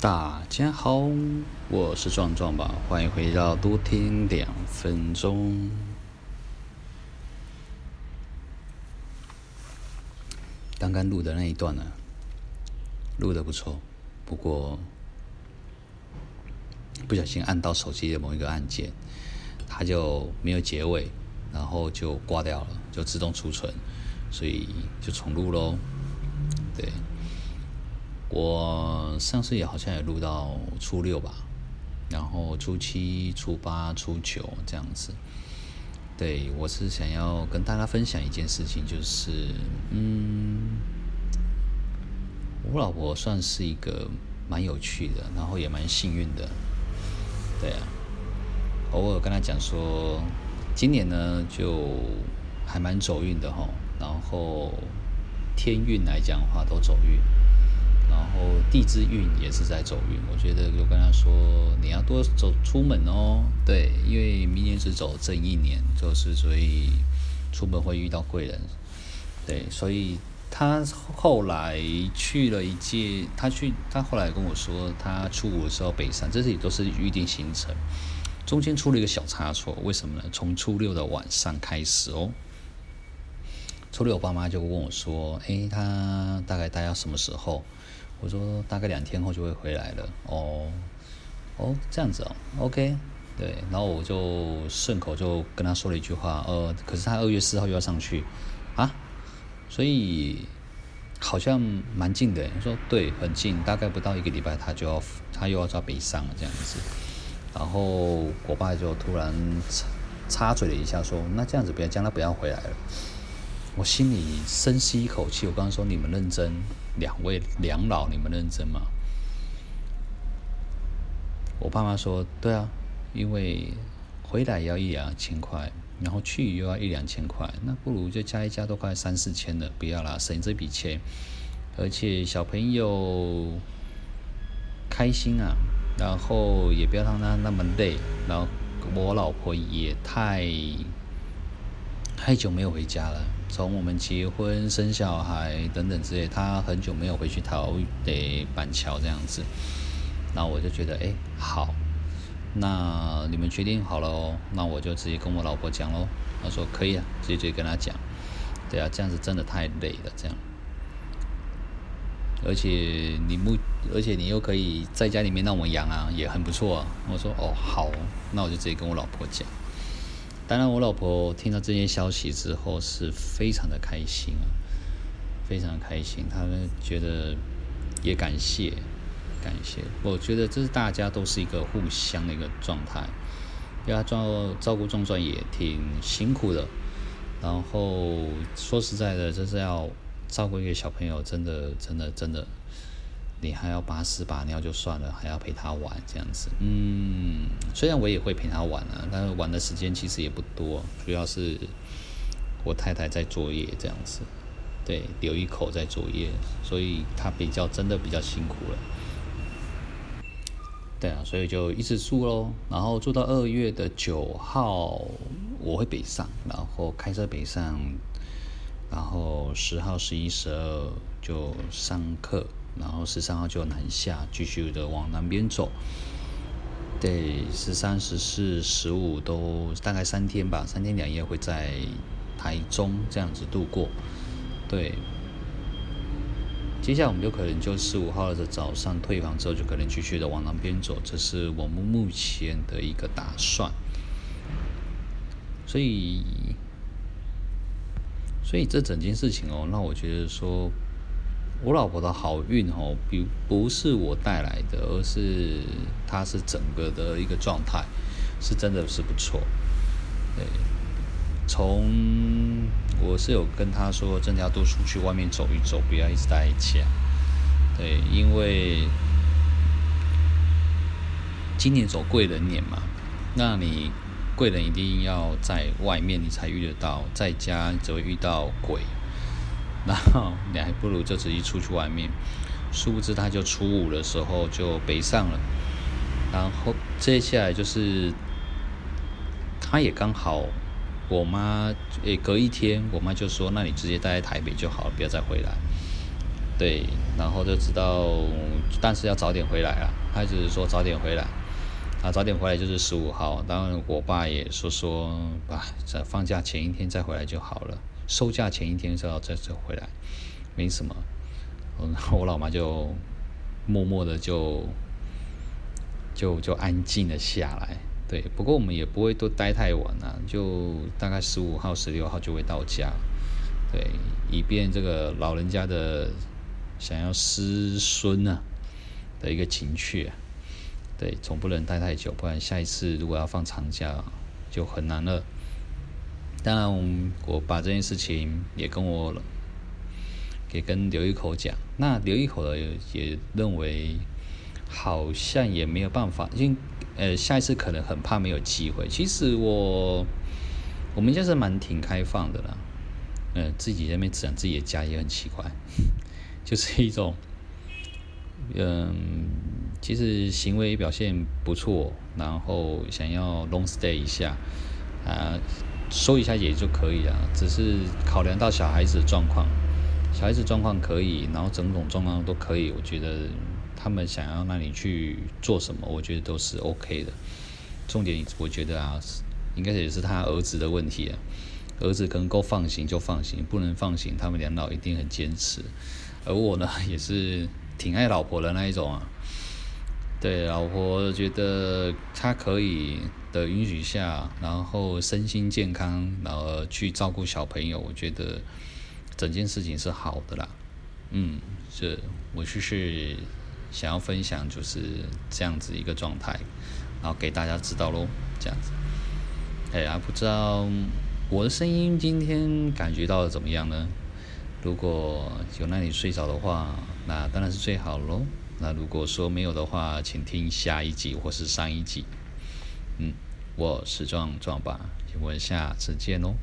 大家好，我是壮壮吧，欢迎回到多听两分钟。刚刚录的那一段呢，录的不错，不过不小心按到手机的某一个按键，它就没有结尾，然后就挂掉了，就自动储存，所以就重录喽。对。我上次也好像也录到初六吧，然后初七、初八、初九这样子。对，我是想要跟大家分享一件事情，就是，嗯，我老婆算是一个蛮有趣的，然后也蛮幸运的。对啊，偶尔跟她讲说，今年呢就还蛮走运的哈，然后天运来讲的话都走运。然后地支运也是在走运，我觉得就跟他说，你要多走出门哦，对，因为明年是走正一年，就是所以出门会遇到贵人，对，所以他后来去了一届，他去他后来跟我说，他初五的时候北上，这些都是预定行程，中间出了一个小差错，为什么呢？从初六的晚上开始哦，初六我爸妈就问我说，诶，他大概待到什么时候？我说大概两天后就会回来了。哦，哦，这样子哦，OK，对，然后我就顺口就跟他说了一句话，呃，可是他二月四号又要上去，啊，所以好像蛮近的。我说对，很近，大概不到一个礼拜他就要他又要到北上了这样子。然后我爸就突然插插嘴了一下，说：“那这样子，不要将来不要回来了。”我心里深吸一口气，我刚刚说你们认真。两位两老，你们认真吗？我爸妈说：“对啊，因为回来要一两千块，然后去又要一两千块，那不如就加一加都快三四千了，不要啦，省这笔钱。而且小朋友开心啊，然后也不要让他那么累，然后我老婆也太太久没有回家了。”从我们结婚、生小孩等等之类，他很久没有回去桃得板桥这样子，那我就觉得，哎，好，那你们决定好了哦，那我就直接跟我老婆讲喽。他说可以啊，直接直接跟他讲。对啊，这样子真的太累了，这样。而且你目，而且你又可以在家里面让我养啊，也很不错啊。我说哦，好，那我就直接跟我老婆讲。当然，我老婆听到这些消息之后是非常的开心啊，非常开心。她觉得也感谢，感谢。我觉得这是大家都是一个互相的一个状态。要照照顾壮壮也挺辛苦的，然后说实在的，就是要照顾一个小朋友，真的，真的，真的。你还要把屎把尿就算了，还要陪他玩这样子。嗯，虽然我也会陪他玩啊，但是玩的时间其实也不多，主要是我太太在作业这样子，对，留一口在作业，所以他比较真的比较辛苦了。对啊，所以就一直住喽，然后住到二月的九号，我会北上，然后开车北上，然后十号、十一、十二就上课。然后十三号就南下，继续的往南边走。对，十三、十四、十五都大概三天吧，三天两夜会在台中这样子度过。对，接下来我们就可能就十五号的早上退房之后，就可能继续的往南边走，这是我们目前的一个打算。所以，所以这整件事情哦，那我觉得说。我老婆的好运哦，比不是我带来的，而是她是整个的一个状态，是真的是不错。对，从我是有跟她说，真的要多出去外面走一走，不要一直待在家。对，因为今年走贵人年嘛，那你贵人一定要在外面，你才遇得到，在家只会遇到鬼。然后你还不如就直接出去外面，殊不知他就初五的时候就北上了，然后接下来就是，他也刚好，我妈诶隔一天，我妈就说，那你直接待在台北就好了，不要再回来。对，然后就知道，但是要早点回来啊。他只是说早点回来，啊，早点回来就是十五号。当然，我爸也说说，啊，在放假前一天再回来就好了，收假前一天就要再再回来，没什么。然后 我老妈就默默的就就就安静了下来。对，不过我们也不会都待太晚啊，就大概十五号、十六号就会到家。对，以便这个老人家的想要师孙啊的一个情趣，对，总不能待太久，不然下一次如果要放长假就很难了。当然，我把这件事情也跟我也跟刘一口讲，那刘一口也也认为好像也没有办法，因为呃下一次可能很怕没有机会。其实我我们家是蛮挺开放的啦。嗯，自己在那边讲自己的家也很奇怪，就是一种，嗯，其实行为表现不错，然后想要 long stay 一下，啊，收一下也就可以了，只是考量到小孩子的状况，小孩子状况可以，然后整种状况都可以，我觉得他们想要那里去做什么，我觉得都是 OK 的。重点我觉得啊，应该也是他儿子的问题啊。儿子能够放行就放行，不能放行，他们两老一定很坚持。而我呢，也是挺爱老婆的那一种啊。对，老婆觉得他可以的允许下，然后身心健康，然后去照顾小朋友，我觉得整件事情是好的啦。嗯，这我就是想要分享就是这样子一个状态，然后给大家知道喽，这样子。哎呀，不知道。我的声音今天感觉到怎么样呢？如果有让你睡着的话，那当然是最好喽。那如果说没有的话，请听下一集或是上一集。嗯，我是壮壮吧，我们下次见喽。